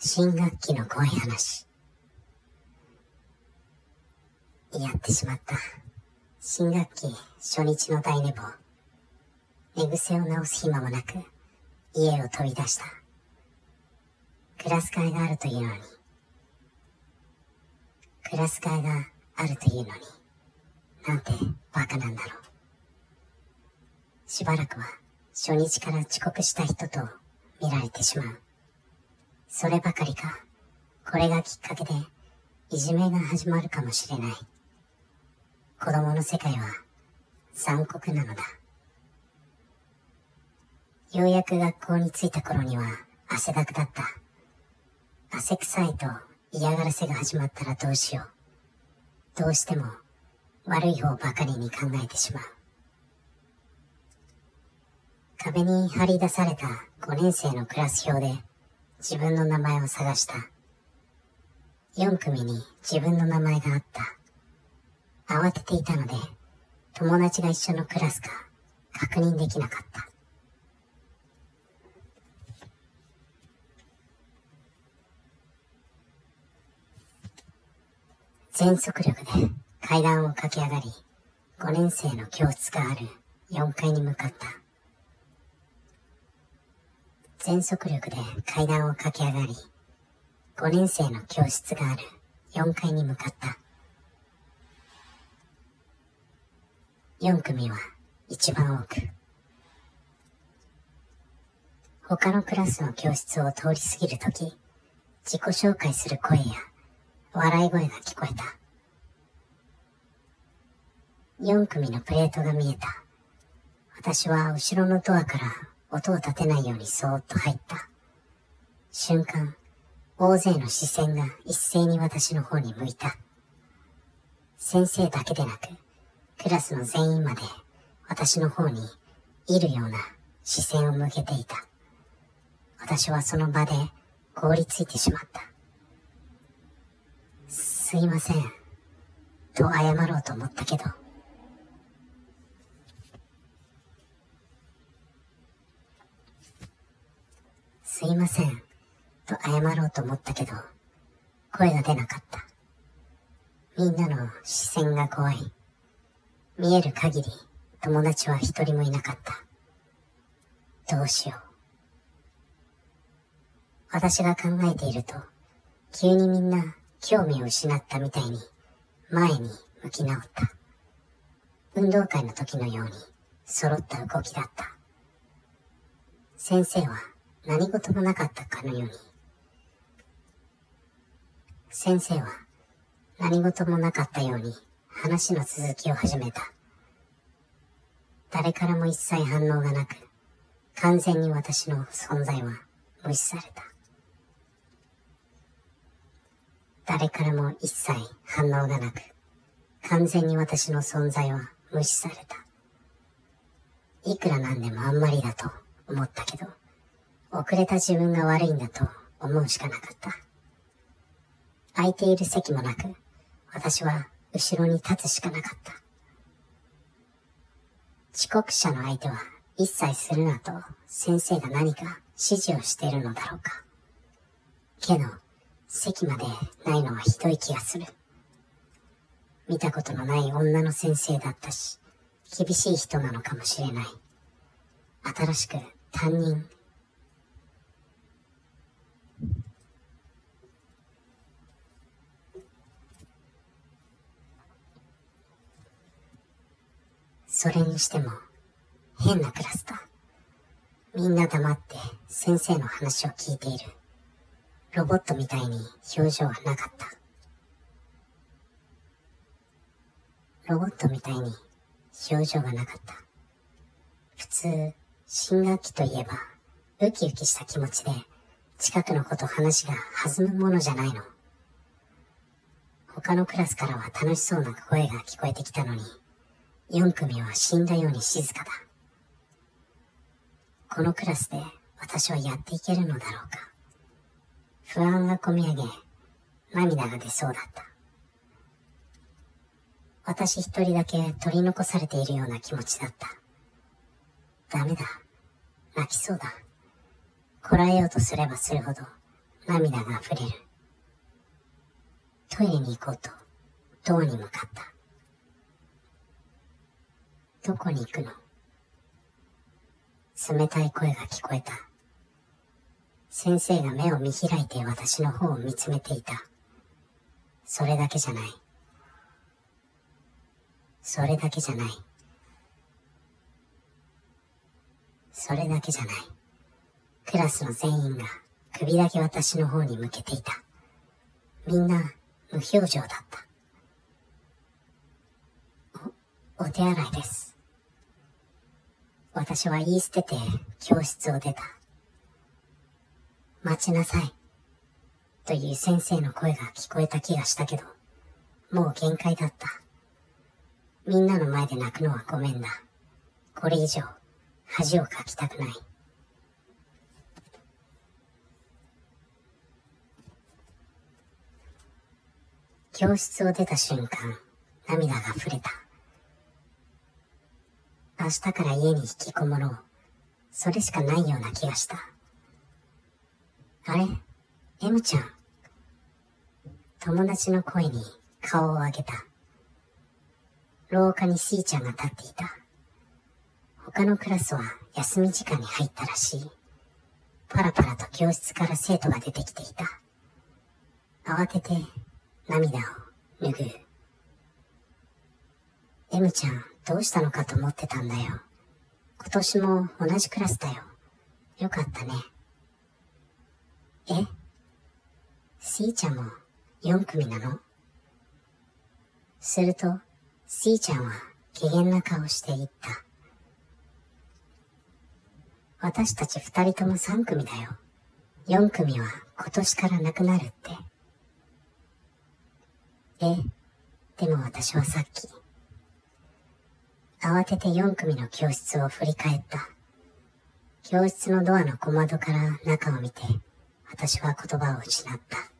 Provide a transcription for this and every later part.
新学期の怖い話。やってしまった。新学期初日の大寝坊。寝癖を直す暇もなく、家を飛び出した。クラス会があるというのに。クラス会があるというのに。なんてバカなんだろう。しばらくは初日から遅刻した人と見られてしまう。そればかりか、これがきっかけで、いじめが始まるかもしれない。子供の世界は残酷なのだ。ようやく学校に着いた頃には汗だくだった。汗臭いと嫌がらせが始まったらどうしよう。どうしても悪い方ばかりに考えてしまう。壁に張り出された5年生のクラス表で自分の名前を探した。4組に自分の名前があった。慌てていたので、友達が一緒のクラスか確認できなかった。全速力で階段を駆け上がり、5年生の教室がある4階に向かった。全速力で階段を駆け上がり、5年生の教室がある4階に向かった。4組は一番多く。他のクラスの教室を通り過ぎるとき、自己紹介する声や笑い声が聞こえた。4組のプレートが見えた。私は後ろのドアから音を立てないようにそーっと入った。瞬間、大勢の視線が一斉に私の方に向いた。先生だけでなく、クラスの全員まで私の方にいるような視線を向けていた。私はその場で凍りついてしまった。すいません、と謝ろうと思ったけど、すいません、と謝ろうと思ったけど、声が出なかった。みんなの視線が怖い。見える限り友達は一人もいなかった。どうしよう。私が考えていると、急にみんな興味を失ったみたいに前に向き直った。運動会の時のように揃った動きだった。先生は何事もなかったかのように。先生は何事もなかったように話の続きを始めた。誰からも一切反応がなく、完全に私の存在は無視された。誰からも一切反応がなく、完全に私の存在は無視された。いくらなんでもあんまりだと思ったけど、遅れた自分が悪いんだと思うしかなかった。空いている席もなく、私は後ろに立つしかなかった。遅刻者の相手は一切するなと先生が何か指示をしているのだろうか。けど、席までないのはひどい気がする。見たことのない女の先生だったし、厳しい人なのかもしれない。新しく担任それにしても、変なクラスだ。みんな黙って先生の話を聞いている。ロボットみたいに表情はなかった。ロボットみたいに表情がなかった。普通、新学期といえば、ウキウキした気持ちで、近くの子と話が弾むものじゃないの。他のクラスからは楽しそうな声が聞こえてきたのに、4組は死んだように静かだ。このクラスで私はやっていけるのだろうか。不安がこみ上げ、涙が出そうだった。私一人だけ取り残されているような気持ちだった。ダメだ。泣きそうだ。こらえようとすればするほど涙が溢れる。トイレに行こうと、ドアに向かった。どこに行くの？冷たい声が聞こえた。先生が目を見開いて私の方を見つめていた。それだけじゃない。それだけじゃない。それだけじゃない。クラスの全員が首だけ私の方に向けていた。みんな無表情だった。お、お手洗いです。私は言い捨てて教室を出た。待ちなさい。という先生の声が聞こえた気がしたけど、もう限界だった。みんなの前で泣くのはごめんだ。これ以上、恥をかきたくない。教室を出た瞬間、涙が溢れた。明日から家に引きこもろう。それしかないような気がした。あれ ?M ちゃん？友達の声に顔を上げた。廊下に C ちゃんが立っていた。他のクラスは休み時間に入ったらしい。パラパラと教室から生徒が出てきていた。慌てて涙を拭う。M ちゃん、どうしたのかと思ってたんだよ。今年も同じクラスだよ。よかったね。え ?C ちゃんも4組なの？すると、C ちゃんは機嫌な顔して言った。私たち二人とも3組だよ。4組は今年からなくなるって。え、でも私はさっき、慌てて4組の教室を振り返った。教室のドアの小窓から中を見て、私は言葉を失った。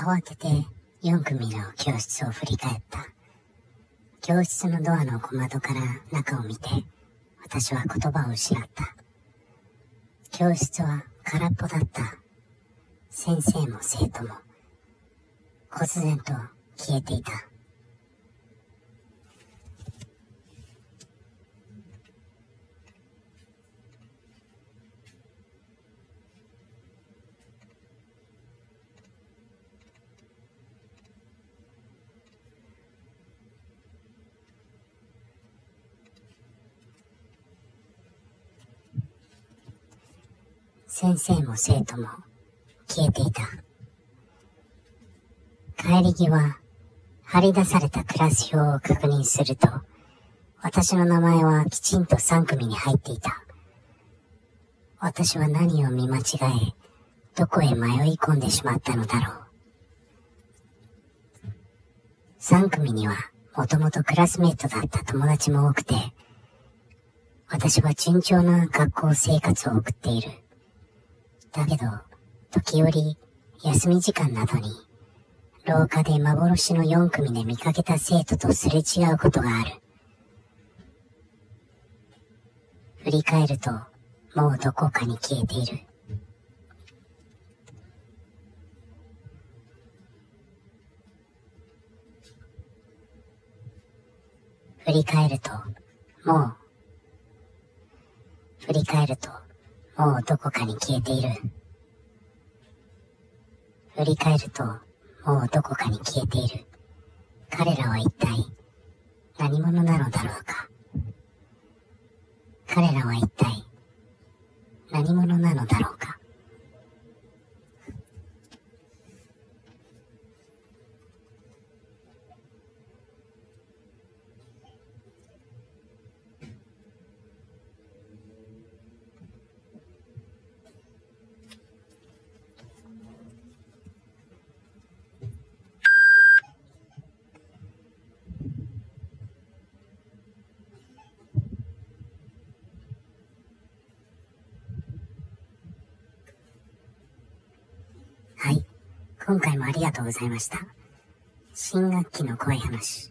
慌てて4組の教室を振り返った。教室のドアの小窓から中を見て、私は言葉を失った。教室は空っぽだった。先生も生徒も、忽然と消えていた。先生も生徒も消えていた。帰り際、張り出されたクラス表を確認すると、私の名前はきちんと3組に入っていた。私は何を見間違え、どこへ迷い込んでしまったのだろう。3組にはもともとクラスメートだった友達も多くて、私は順調な学校生活を送っている。だけど、時折、休み時間などに、廊下で幻の4組で見かけた生徒とすれ違うことがある。振り返ると、もうどこかに消えている。振り返ると、もう、振り返ると、もうどこかに消えている。振り返ると、もうどこかに消えている。彼らは一体何者なのだろうか。彼らは一体何者なのだろう。はい。今回もありがとうございました。新学期の怖い話。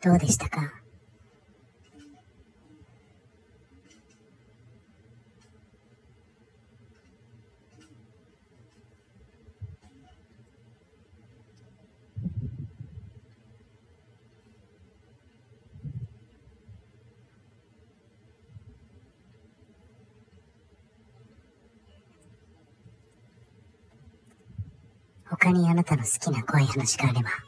どうでしたか？他にあなたの好きな怖い話があれば。